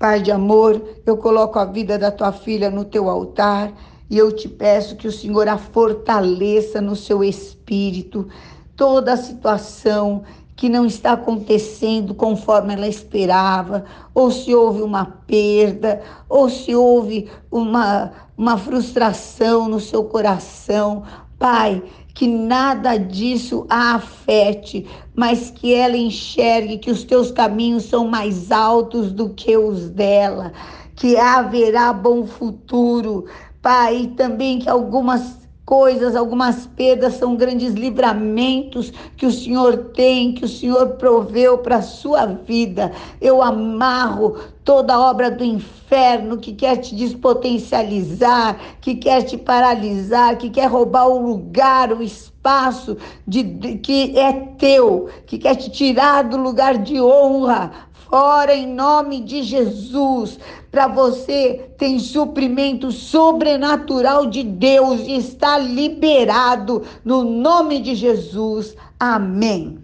Pai de amor, eu coloco a vida da tua filha no teu altar e eu te peço que o Senhor a fortaleça no seu espírito. Toda a situação que não está acontecendo conforme ela esperava, ou se houve uma perda, ou se houve uma, uma frustração no seu coração. Pai, que nada disso a afete, mas que ela enxergue que os teus caminhos são mais altos do que os dela, que haverá bom futuro. Pai, e também que algumas coisas, algumas perdas são grandes livramentos que o Senhor tem, que o Senhor proveu para a sua vida. Eu amarro toda obra do inferno que quer te despotencializar, que quer te paralisar, que quer roubar o lugar, o espaço de, de que é teu, que quer te tirar do lugar de honra Ora, em nome de Jesus, para você tem suprimento sobrenatural de Deus e está liberado no nome de Jesus. Amém.